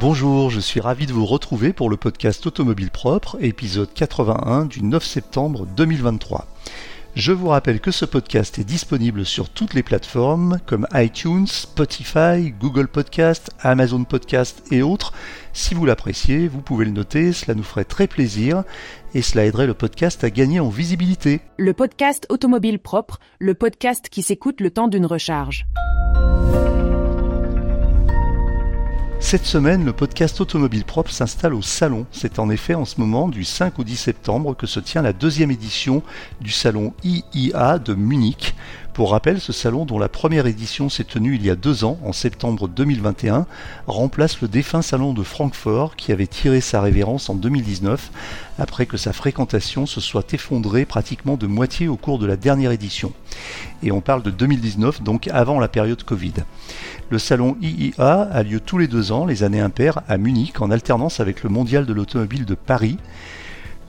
Bonjour, je suis ravi de vous retrouver pour le podcast Automobile Propre, épisode 81 du 9 septembre 2023. Je vous rappelle que ce podcast est disponible sur toutes les plateformes comme iTunes, Spotify, Google Podcast, Amazon Podcast et autres. Si vous l'appréciez, vous pouvez le noter, cela nous ferait très plaisir et cela aiderait le podcast à gagner en visibilité. Le podcast Automobile Propre, le podcast qui s'écoute le temps d'une recharge. Cette semaine, le podcast Automobile Propre s'installe au Salon. C'est en effet en ce moment, du 5 au 10 septembre, que se tient la deuxième édition du Salon IIA de Munich. Pour rappel, ce salon, dont la première édition s'est tenue il y a deux ans, en septembre 2021, remplace le défunt salon de Francfort qui avait tiré sa révérence en 2019 après que sa fréquentation se soit effondrée pratiquement de moitié au cours de la dernière édition. Et on parle de 2019, donc avant la période Covid. Le salon IIA a lieu tous les deux ans, les années impaires, à Munich, en alternance avec le Mondial de l'automobile de Paris.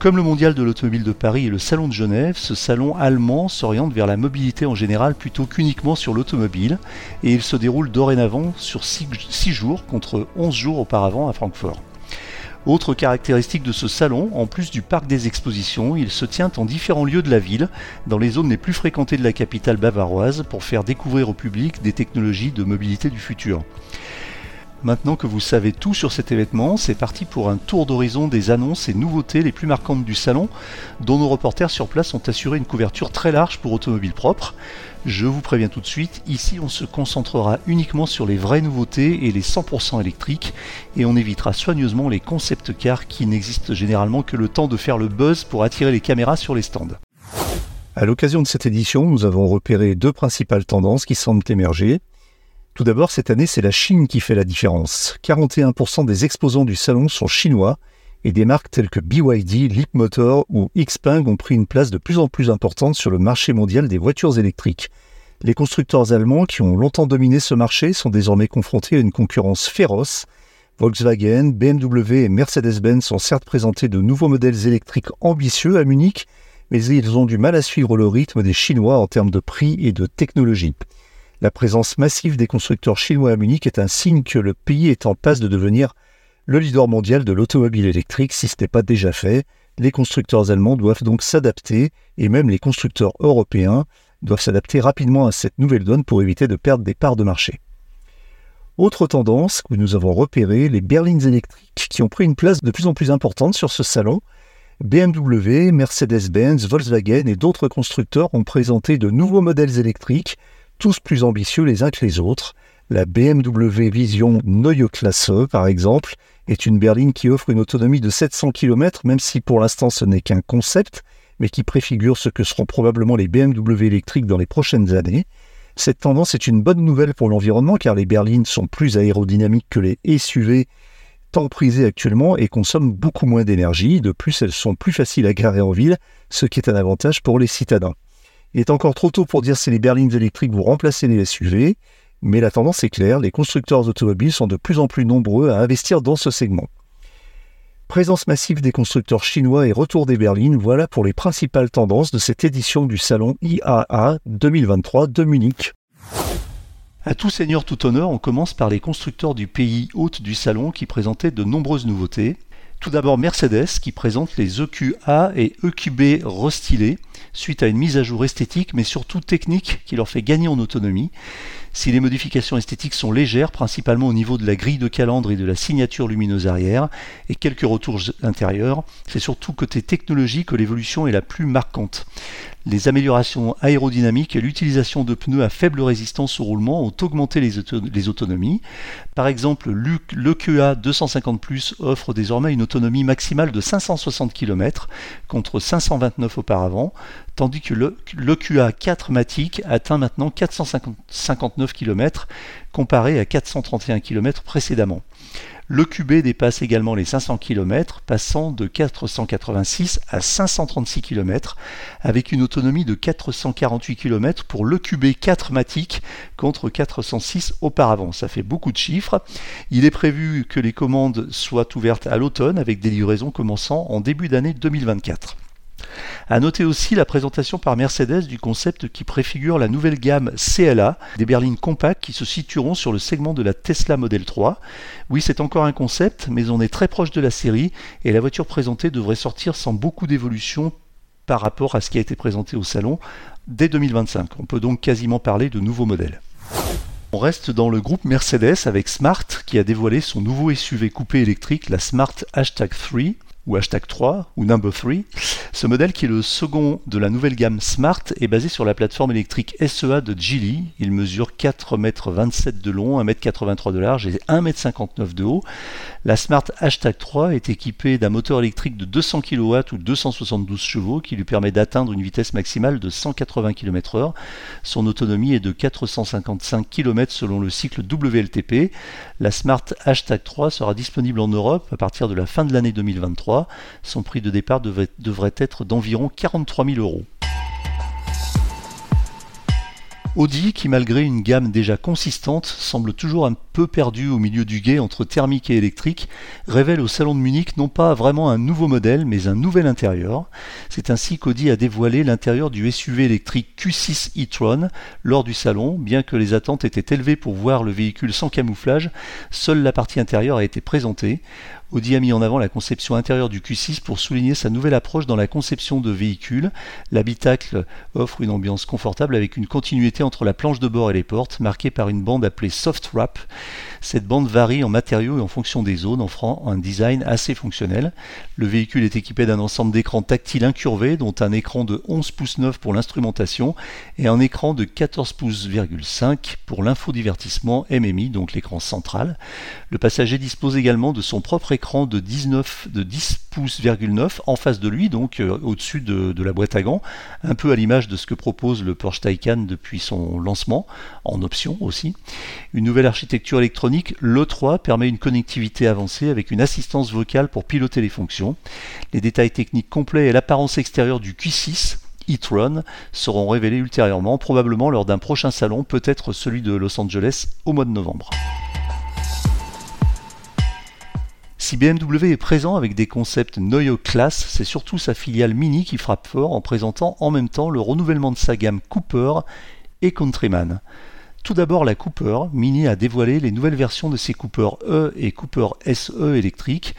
Comme le Mondial de l'automobile de Paris et le Salon de Genève, ce salon allemand s'oriente vers la mobilité en général plutôt qu'uniquement sur l'automobile, et il se déroule dorénavant sur 6 jours contre 11 jours auparavant à Francfort. Autre caractéristique de ce salon, en plus du parc des expositions, il se tient en différents lieux de la ville, dans les zones les plus fréquentées de la capitale bavaroise, pour faire découvrir au public des technologies de mobilité du futur. Maintenant que vous savez tout sur cet événement, c'est parti pour un tour d'horizon des annonces et nouveautés les plus marquantes du salon, dont nos reporters sur place ont assuré une couverture très large pour automobiles propres. Je vous préviens tout de suite, ici on se concentrera uniquement sur les vraies nouveautés et les 100% électriques, et on évitera soigneusement les concept cars qui n'existent généralement que le temps de faire le buzz pour attirer les caméras sur les stands. À l'occasion de cette édition, nous avons repéré deux principales tendances qui semblent émerger. Tout d'abord, cette année, c'est la Chine qui fait la différence. 41% des exposants du salon sont chinois et des marques telles que BYD, Leapmotor ou Xpeng ont pris une place de plus en plus importante sur le marché mondial des voitures électriques. Les constructeurs allemands qui ont longtemps dominé ce marché sont désormais confrontés à une concurrence féroce. Volkswagen, BMW et Mercedes-Benz ont certes présenté de nouveaux modèles électriques ambitieux à Munich, mais ils ont du mal à suivre le rythme des Chinois en termes de prix et de technologie. La présence massive des constructeurs chinois à Munich est un signe que le pays est en passe de devenir le leader mondial de l'automobile électrique si ce n'est pas déjà fait. Les constructeurs allemands doivent donc s'adapter et même les constructeurs européens doivent s'adapter rapidement à cette nouvelle donne pour éviter de perdre des parts de marché. Autre tendance que nous avons repérée, les berlines électriques qui ont pris une place de plus en plus importante sur ce salon. BMW, Mercedes-Benz, Volkswagen et d'autres constructeurs ont présenté de nouveaux modèles électriques tous plus ambitieux les uns que les autres. La BMW Vision Neue Klasse, par exemple, est une berline qui offre une autonomie de 700 km, même si pour l'instant ce n'est qu'un concept, mais qui préfigure ce que seront probablement les BMW électriques dans les prochaines années. Cette tendance est une bonne nouvelle pour l'environnement car les berlines sont plus aérodynamiques que les SUV tant prisées actuellement et consomment beaucoup moins d'énergie. De plus, elles sont plus faciles à garer en ville, ce qui est un avantage pour les citadins. Il est encore trop tôt pour dire si les berlines électriques vont remplacer les SUV, mais la tendance est claire, les constructeurs automobiles sont de plus en plus nombreux à investir dans ce segment. Présence massive des constructeurs chinois et retour des berlines, voilà pour les principales tendances de cette édition du salon IAA 2023 de Munich. À tout seigneur tout honneur, on commence par les constructeurs du pays hôte du salon qui présentaient de nombreuses nouveautés. Tout d'abord Mercedes qui présente les EQA et EQB restylés suite à une mise à jour esthétique mais surtout technique qui leur fait gagner en autonomie. Si les modifications esthétiques sont légères, principalement au niveau de la grille de calandre et de la signature lumineuse arrière, et quelques retours intérieurs, c'est surtout côté technologie que l'évolution est la plus marquante. Les améliorations aérodynamiques et l'utilisation de pneus à faible résistance au roulement ont augmenté les, autonomies. Par exemple, l'EQA 250 Plus offre désormais une autonomie maximale de 560 km contre 529 auparavant, tandis que l'EQA 4 Matic atteint maintenant 459 km comparé à 431 km précédemment. Le QB dépasse également les 500 km, passant de 486 à 536 km, avec une autonomie de 448 km pour le QB 4 Matic contre 406 auparavant. Ça fait beaucoup de chiffres. Il est prévu que les commandes soient ouvertes à l'automne avec des livraisons commençant en début d'année 2024. À noter aussi la présentation par Mercedes du concept qui préfigure la nouvelle gamme CLA, des berlines compactes qui se situeront sur le segment de la Tesla Model 3. Oui, c'est encore un concept, mais on est très proche de la série et la voiture présentée devrait sortir sans beaucoup d'évolution par rapport à ce qui a été présenté au salon dès 2025. On peut donc quasiment parler de nouveaux modèles. On reste dans le groupe Mercedes avec Smart qui a dévoilé son nouveau SUV coupé électrique, la Smart Hashtag 3 ou hashtag 3 ou number 3. Ce modèle qui est le second de la nouvelle gamme Smart est basé sur la plateforme électrique SEA de Geely. Il mesure 4,27 m de long, 1,83 m de large et 1,59 m de haut. La Smart Hashtag 3 est équipée d'un moteur électrique de 200 kW ou 272 chevaux qui lui permet d'atteindre une vitesse maximale de 180 km/h. Son autonomie est de 455 km selon le cycle WLTP. La Smart Hashtag 3 sera disponible en Europe à partir de la fin de l'année 2023 son prix de départ devrait être d'environ 43 000 euros. Audi, qui malgré une gamme déjà consistante, semble toujours un peu perdu au milieu du guet entre thermique et électrique, révèle au salon de Munich non pas vraiment un nouveau modèle, mais un nouvel intérieur. C'est ainsi qu'Audi a dévoilé l'intérieur du SUV électrique Q6 e-tron lors du salon. Bien que les attentes étaient élevées pour voir le véhicule sans camouflage, seule la partie intérieure a été présentée. Audi a mis en avant la conception intérieure du Q6 pour souligner sa nouvelle approche dans la conception de véhicules. L'habitacle offre une ambiance confortable avec une continuité entre la planche de bord et les portes, marquée par une bande appelée Soft Wrap. Cette bande varie en matériaux et en fonction des zones, offrant un design assez fonctionnel. Le véhicule est équipé d'un ensemble d'écrans tactiles incurvés, dont un écran de 11 pouces 9 pour l'instrumentation et un écran de 14 pouces pour l'infodivertissement MMI, donc l'écran central. Le passager dispose également de son propre écran de 19 de 10 pouces en face de lui, donc euh, au-dessus de, de, la boîte à gants, un peu à l'image de ce que propose le Porsche Taycan depuis son lancement, en option aussi. Une nouvelle architecture électronique, l'E3, permet une connectivité avancée avec une assistance vocale pour piloter les fonctions. Les détails techniques complets et l'apparence extérieure du Q6 e-tron seront révélés ultérieurement, probablement lors d'un prochain salon, peut-être celui de Los Angeles au mois de novembre. Si BMW est présent avec des concepts Neue Class, c'est surtout sa filiale Mini qui frappe fort en présentant en même temps le renouvellement de sa gamme Cooper Countryman. Tout d'abord, la Cooper Mini a dévoilé les nouvelles versions de ses Cooper E et Cooper SE électriques.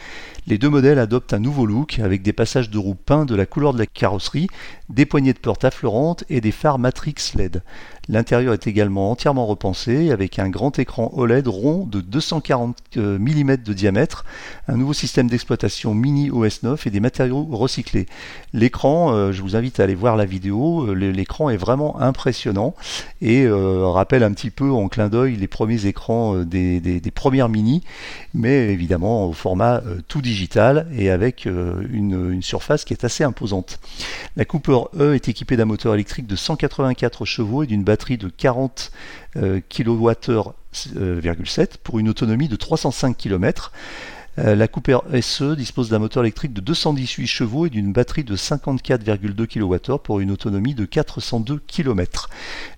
Les deux modèles adoptent un nouveau look avec des passages de roues peints de la couleur de la carrosserie, des poignées de porte affleurantes et des phares Matrix LED. L'intérieur est également entièrement repensé avec un grand écran OLED rond de 240 euh, mm de diamètre, un nouveau système d'exploitation mini OS 9 et des matériaux recyclés. L'écran, euh, je vous invite à aller voir la vidéo, euh, l'écran est vraiment impressionnant et rappelle un petit peu en clin d'œil les premiers écrans des, premières mini, mais évidemment au format tout digital et avec une, une surface qui est assez imposante. La E est équipée d'un moteur électrique de 184 chevaux et d'une batterie de 40 kWh,7 pour une autonomie de 305 km. Euh, la Cooper SE dispose d'un moteur électrique de 218 chevaux et d'une batterie de 54,2 kWh pour une autonomie de 402 km.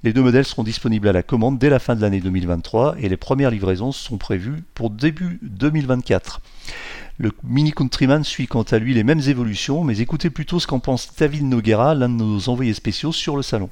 Les deux modèles seront disponibles à la commande dès la fin de l'année 2023 et les premières livraisons sont prévues pour début 2024. Le Mini Countryman suit quant à lui les mêmes évolutions, mais écoutez plutôt ce qu'en pense David Noguera, l'un de nos envoyés spéciaux sur le salon.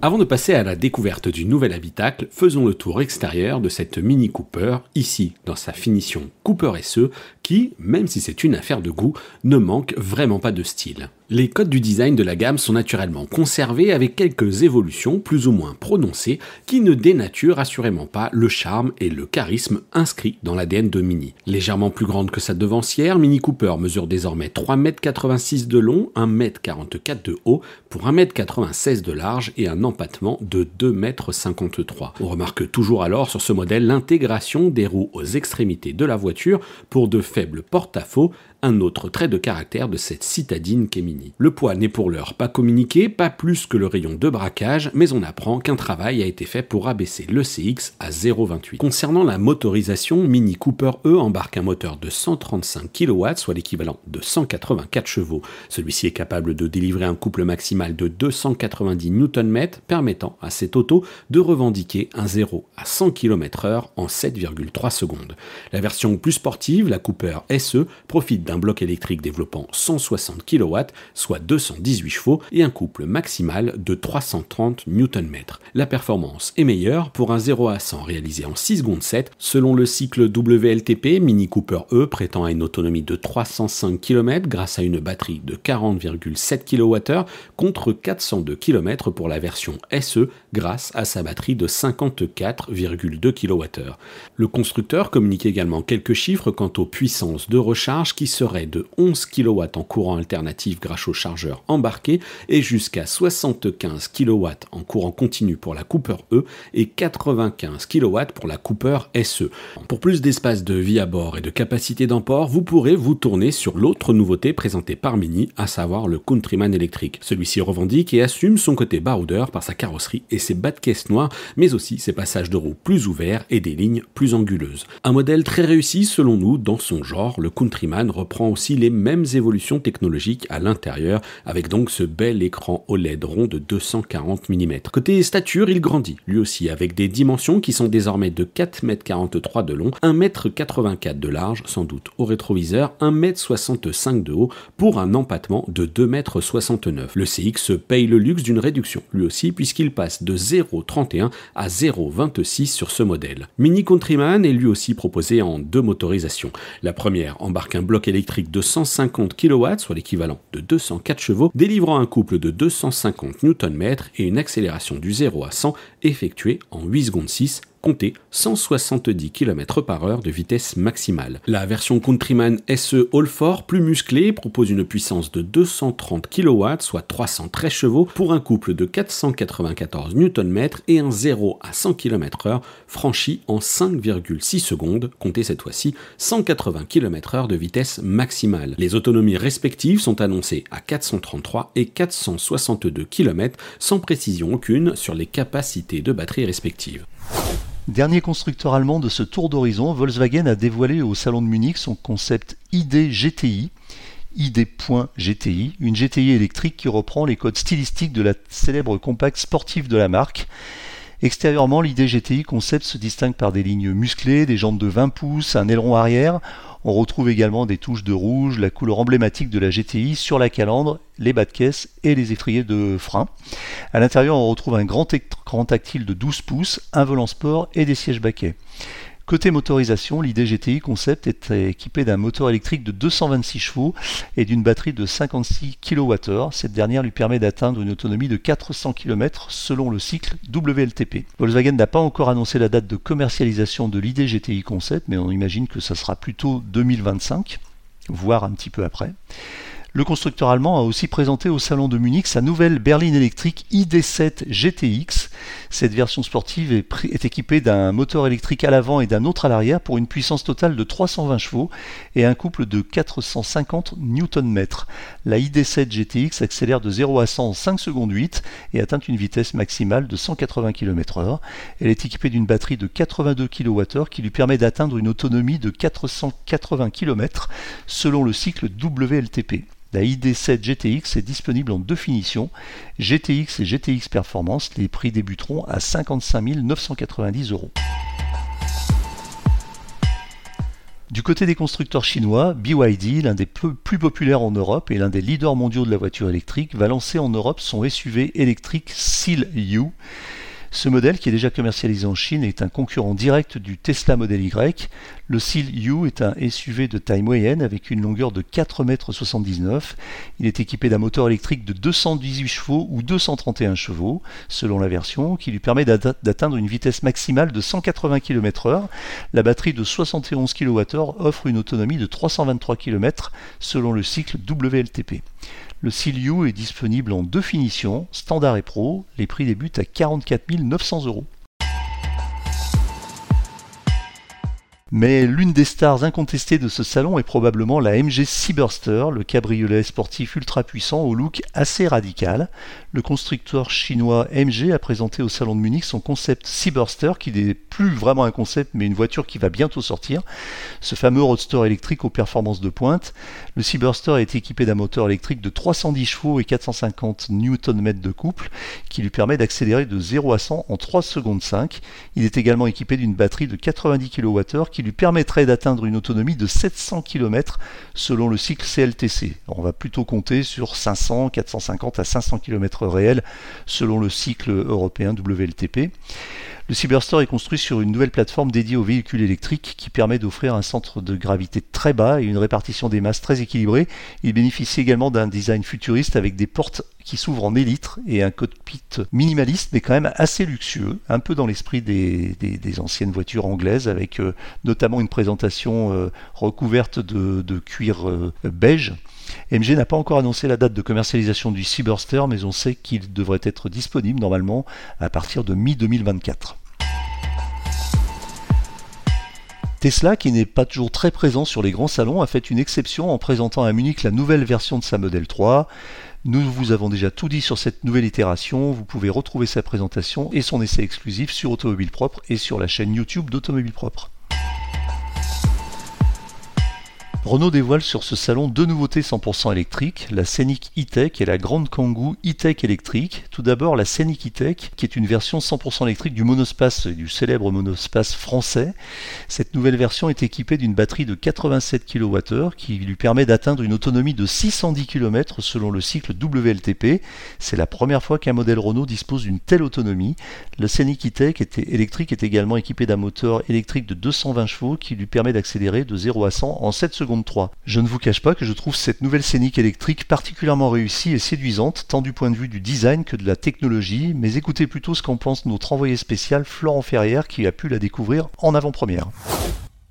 Avant de passer à la découverte du nouvel habitacle, faisons le tour extérieur de cette Mini Cooper, ici dans sa finition Cooper SE, qui, même si c'est une affaire de goût, ne manque vraiment pas de style. Les codes du design de la gamme sont naturellement conservés avec quelques évolutions plus ou moins prononcées qui ne dénaturent assurément pas le charme et le charisme inscrits dans l'ADN de Mini. Légèrement plus grande que sa devancière, Mini Cooper mesure désormais 3,86 m de long, 1,44 m de haut pour 1,96 m de large et un empattement de 2,53 m. On remarque toujours alors sur ce modèle l'intégration des roues aux extrémités de la voiture pour de faibles porte-à-faux un autre trait de caractère de cette citadine qu'est Mini. Le poids n'est pour l'heure pas communiqué, pas plus que le rayon de braquage, mais on apprend qu'un travail a été fait pour abaisser le CX à 0,28. Concernant la motorisation, Mini Cooper E embarque un moteur de 135 kW, soit l'équivalent de 184 chevaux. Celui-ci est capable de délivrer un couple maximal de 290 Nm, permettant à cette auto de revendiquer un 0 à 100 km/h en 7,3 secondes. La version plus sportive, la Cooper SE, profite d'un bloc électrique développant 160 kW, soit 218 chevaux, et un couple maximal de 330 Nm. La performance est meilleure pour un 0 à 100 réalisé en 6 secondes 7, selon le cycle WLTP, Mini Cooper E prétend à une autonomie de 305 km grâce à une batterie de 40,7 kWh contre 402 km pour la version SE grâce à sa batterie de 54,2 kWh. Le constructeur communique également quelques chiffres quant aux puissances de recharge qui seraient de 11 kW en courant alternatif grâce au chargeur embarqué et jusqu'à 75 kW en courant continu pour la Cooper E et 95 kW pour la Cooper SE. Pour plus d'espace de vie à bord et de capacité d'emport, vous pourrez vous tourner sur l'autre nouveauté présentée par Mini, à savoir le Countryman électrique. Celui-ci revendique et assume son côté baroudeur par sa carrosserie et ses bas de caisse noirs, mais aussi ses passages de roues plus ouverts et des lignes plus anguleuses. Un modèle très réussi selon nous dans son genre, le Countryman reprend aussi les mêmes évolutions technologiques à l'intérieur, avec donc ce bel écran OLED rond de 240 mm. Côté stature, il grandit, lui aussi, avec des dimensions qui sont désormais de 4,43 m de long, 1,84 m de large, sans doute au rétroviseur, 1,65 m de haut, pour un empattement de 2,69 m. Le CX paye le luxe d'une réduction, lui aussi, puisqu'il passe de 0,31 à 0,26 sur ce modèle. Mini Countryman est lui aussi proposé en deux motorisations. La première embarque un bloc électrique de 150 kW, soit l'équivalent de 204 chevaux, délivrant un couple de 250 Nm et une accélération du 0 à 100 effectuée en 8 secondes 6 compter 170 km par heure de vitesse maximale. La version Countryman SE All-4, plus musclée, propose une puissance de 230 kW, soit 313 chevaux, pour un couple de 494 Nm et un 0 à 100 km/h franchi en 5,6 secondes, comptez cette fois-ci 180 km/h de vitesse maximale. Les autonomies respectives sont annoncées à 433 et 462 km, sans précision aucune sur les capacités de batterie respectives. Dernier constructeur allemand de ce tour d'horizon, Volkswagen a dévoilé au salon de Munich son concept ID GTI, ID.GTI, une GTI électrique qui reprend les codes stylistiques de la célèbre compacte sportive de la marque. Extérieurement, l'ID GTI concept se distingue par des lignes musclées, des jantes de 20 pouces, un aileron arrière, on retrouve également des touches de rouge, la couleur emblématique de la GTI sur la calandre, les bas de caisse et les étriers de frein. À l'intérieur, on retrouve un grand écran tactile de 12 pouces, un volant sport et des sièges baquets. Côté motorisation, l'ID GTI Concept est équipé d'un moteur électrique de 226 chevaux et d'une batterie de 56 kWh. Cette dernière lui permet d'atteindre une autonomie de 400 km selon le cycle WLTP. Volkswagen n'a pas encore annoncé la date de commercialisation de l'ID GTI Concept, mais on imagine que ça sera plutôt 2025, voire un petit peu après. Le constructeur allemand a aussi présenté au salon de Munich sa nouvelle berline électrique ID7 GTX. Cette version sportive est, équipée d'un moteur électrique à l'avant et d'un autre à l'arrière pour une puissance totale de 320 chevaux et un couple de 450 Nm. La ID7 GTX accélère de 0 à 100 en 5 secondes 8 et atteint une vitesse maximale de 180 km/h. Elle est équipée d'une batterie de 82 kWh qui lui permet d'atteindre une autonomie de 480 km selon le cycle WLTP. La ID7 GTX est disponible en deux finitions, GTX et GTX Performance. Les prix débuteront à 55 990 euros. Du côté des constructeurs chinois, BYD, l'un des plus populaires en Europe et l'un des leaders mondiaux de la voiture électrique, va lancer en Europe son SUV électrique Seal U. Ce modèle, qui est déjà commercialisé en Chine, est un concurrent direct du Tesla Model Y. Le Seal U est un SUV de taille moyenne avec une longueur de 4,79 m. Il est équipé d'un moteur électrique de 218 chevaux ou 231 chevaux, selon la version, qui lui permet d'atteindre une vitesse maximale de 180 km/h. La batterie de 71 kWh offre une autonomie de 323 km selon le cycle WLTP. Le Silio est disponible en deux finitions, standard et pro. Les prix débutent à 44 900 euros. Mais l'une des stars incontestées de ce salon est probablement la MG Cyberster, le cabriolet sportif ultra puissant au look assez radical. Le constructeur chinois MG a présenté au salon de Munich son concept Cyberster, qui n'est plus vraiment un concept mais une voiture qui va bientôt sortir. Ce fameux roadster électrique aux performances de pointe. Le Cyberster est équipé d'un moteur électrique de 310 chevaux et 450 Nm de couple qui lui permet d'accélérer de 0 à 100 en 3 secondes 5. Il est également équipé d'une batterie de 90 kWh qui permettrait d'atteindre une autonomie de 700 km selon le cycle CLTC. On va plutôt compter sur 500, 450 à 500 km réels selon le cycle européen WLTP. Le Cyberstore est construit sur une nouvelle plateforme dédiée aux véhicules électriques qui permet d'offrir un centre de gravité très bas et une répartition des masses très équilibrée. Il bénéficie également d'un design futuriste avec des portes qui s'ouvrent en élytre et un cockpit minimaliste mais quand même assez luxueux, un peu dans l'esprit des, anciennes voitures anglaises avec euh, notamment une présentation euh, recouverte de, cuir euh, beige. MG n'a pas encore annoncé la date de commercialisation du Cyberster, mais on sait qu'il devrait être disponible normalement à partir de mi-2024. Tesla, qui n'est pas toujours très présent sur les grands salons, a fait une exception en présentant à Munich la nouvelle version de sa Model 3. Nous vous avons déjà tout dit sur cette nouvelle itération, vous pouvez retrouver sa présentation et son essai exclusif sur Automobile Propre et sur la chaîne YouTube d'Automobile Propre. Renault dévoile sur ce salon deux nouveautés 100% électriques, la Scenic E-Tech et la Grande Kangoo E-Tech électrique. Tout d'abord la Scenic E-Tech, qui est une version 100% électrique du monospace, du célèbre monospace français. Cette nouvelle version est équipée d'une batterie de 87 kWh qui lui permet d'atteindre une autonomie de 610 km selon le cycle WLTP. C'est la première fois qu'un modèle Renault dispose d'une telle autonomie. Le Scenic E-Tech électrique est également équipé d'un moteur électrique de 220 chevaux qui lui permet d'accélérer de 0 à 100 en 7 secondes 3. Je ne vous cache pas que je trouve cette nouvelle scénique électrique particulièrement réussie et séduisante, tant du point de vue du design que de la technologie, mais écoutez plutôt ce qu'en pense notre envoyé spécial Florent Ferrière qui a pu la découvrir en avant-première.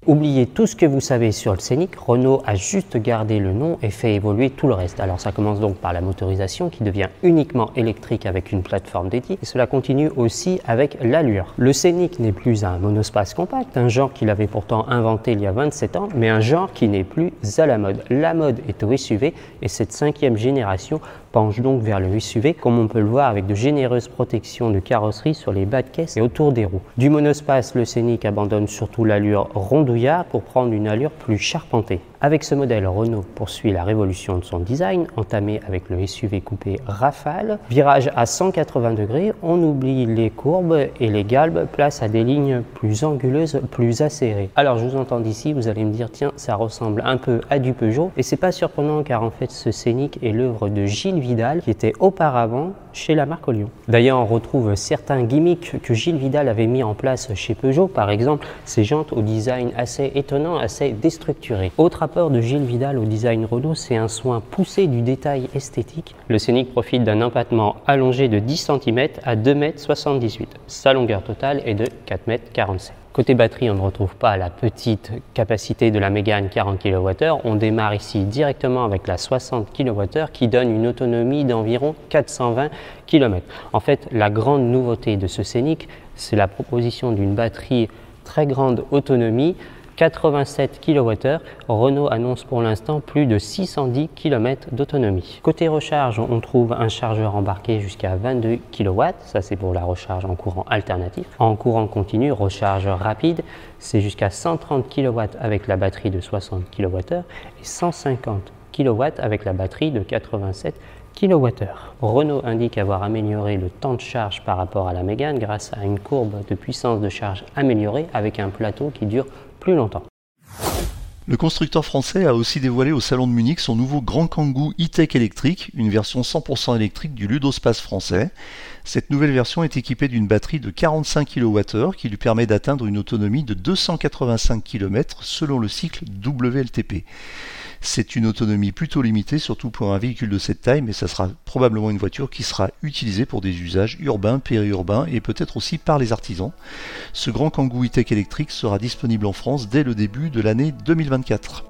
Oubliez tout ce que vous savez sur le Scénic, Renault a juste gardé le nom et fait évoluer tout le reste. Alors ça commence donc par la motorisation qui devient uniquement électrique avec une plateforme dédiée et cela continue aussi avec l'allure. Le Scénic n'est plus un monospace compact, un genre qu'il avait pourtant inventé il y a 27 ans, mais un genre qui n'est plus à la mode. La mode est au SUV et cette cinquième génération penche donc vers le SUV, comme on peut le voir avec de généreuses protections de carrosserie sur les bas de caisse et autour des roues. Du monospace, le Scénic abandonne surtout l'allure rondouillard pour prendre une allure plus charpentée. Avec ce modèle, Renault poursuit la révolution de son design, entamé avec le SUV coupé Rafale. Virage à 180 degrés, on oublie les courbes et les galbes, place à des lignes plus anguleuses, plus acérées. Alors je vous entends d'ici, vous allez me dire tiens, ça ressemble un peu à du Peugeot, et c'est pas surprenant car en fait ce scénic est l'œuvre de Gilles Vidal qui était auparavant chez la marque Lyon. D'ailleurs, on retrouve certains gimmicks que Gilles Vidal avait mis en place chez Peugeot, par exemple ses jantes au design assez étonnant, assez déstructuré. Autre rapport de Gilles Vidal au design Renault, c'est un soin poussé du détail esthétique. Le Scénic profite d'un empattement allongé de 10 cm à 2,78 m. Sa longueur totale est de 4,47 m. Côté batterie, on ne retrouve pas la petite capacité de la Mégane 40 kWh. On démarre ici directement avec la 60 kWh qui donne une autonomie d'environ 420 km. En fait, la grande nouveauté de ce Scénic, c'est la proposition d'une batterie très grande autonomie 87 kWh, Renault annonce pour l'instant plus de 610 km d'autonomie. Côté recharge, on trouve un chargeur embarqué jusqu'à 22 kW, ça c'est pour la recharge en courant alternatif. En courant continu, recharge rapide, c'est jusqu'à 130 kW avec la batterie de 60 kWh et 150 kW avec la batterie de 87 kWh. Renault indique avoir amélioré le temps de charge par rapport à la Mégane grâce à une courbe de puissance de charge améliorée avec un plateau qui dure Le constructeur français a aussi dévoilé au salon de Munich son nouveau Grand Kangoo e-Tech électrique, une version 100% électrique du Ludospace français. Cette nouvelle version est équipée d'une batterie de 45 kWh qui lui permet d'atteindre une autonomie de 285 km selon le cycle WLTP. C'est une autonomie plutôt limitée, surtout pour un véhicule de cette taille, mais ça sera probablement une voiture qui sera utilisée pour des usages urbains, périurbains et peut-être aussi par les artisans. Ce grand Kangoo e-Tech électrique sera disponible en France dès le début de l'année 2024.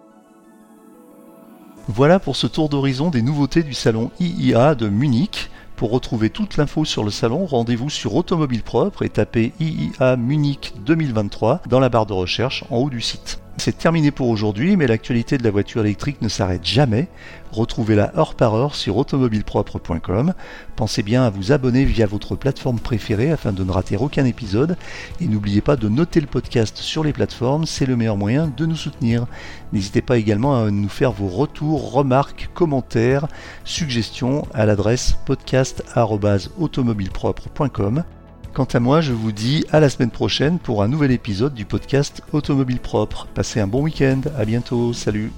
Voilà pour ce tour d'horizon des nouveautés du salon IIA de Munich. Pour retrouver toute l'info sur le salon, rendez-vous sur Automobile Propre et tapez IIA Munich 2023 dans la barre de recherche en haut du site. C'est terminé pour aujourd'hui, mais l'actualité de la voiture électrique ne s'arrête jamais. Retrouvez-la heure par heure sur automobilepropre.com. Pensez bien à vous abonner via votre plateforme préférée afin de ne rater aucun épisode. Et n'oubliez pas de noter le podcast sur les plateformes, c'est le meilleur moyen de nous soutenir. N'hésitez pas également à nous faire vos retours, remarques, commentaires, suggestions à l'adresse podcast.automobilepropre.com. Quant à moi, je vous dis à la semaine prochaine pour un nouvel épisode du podcast Automobile Propre. Passez un bon week-end, à bientôt, salut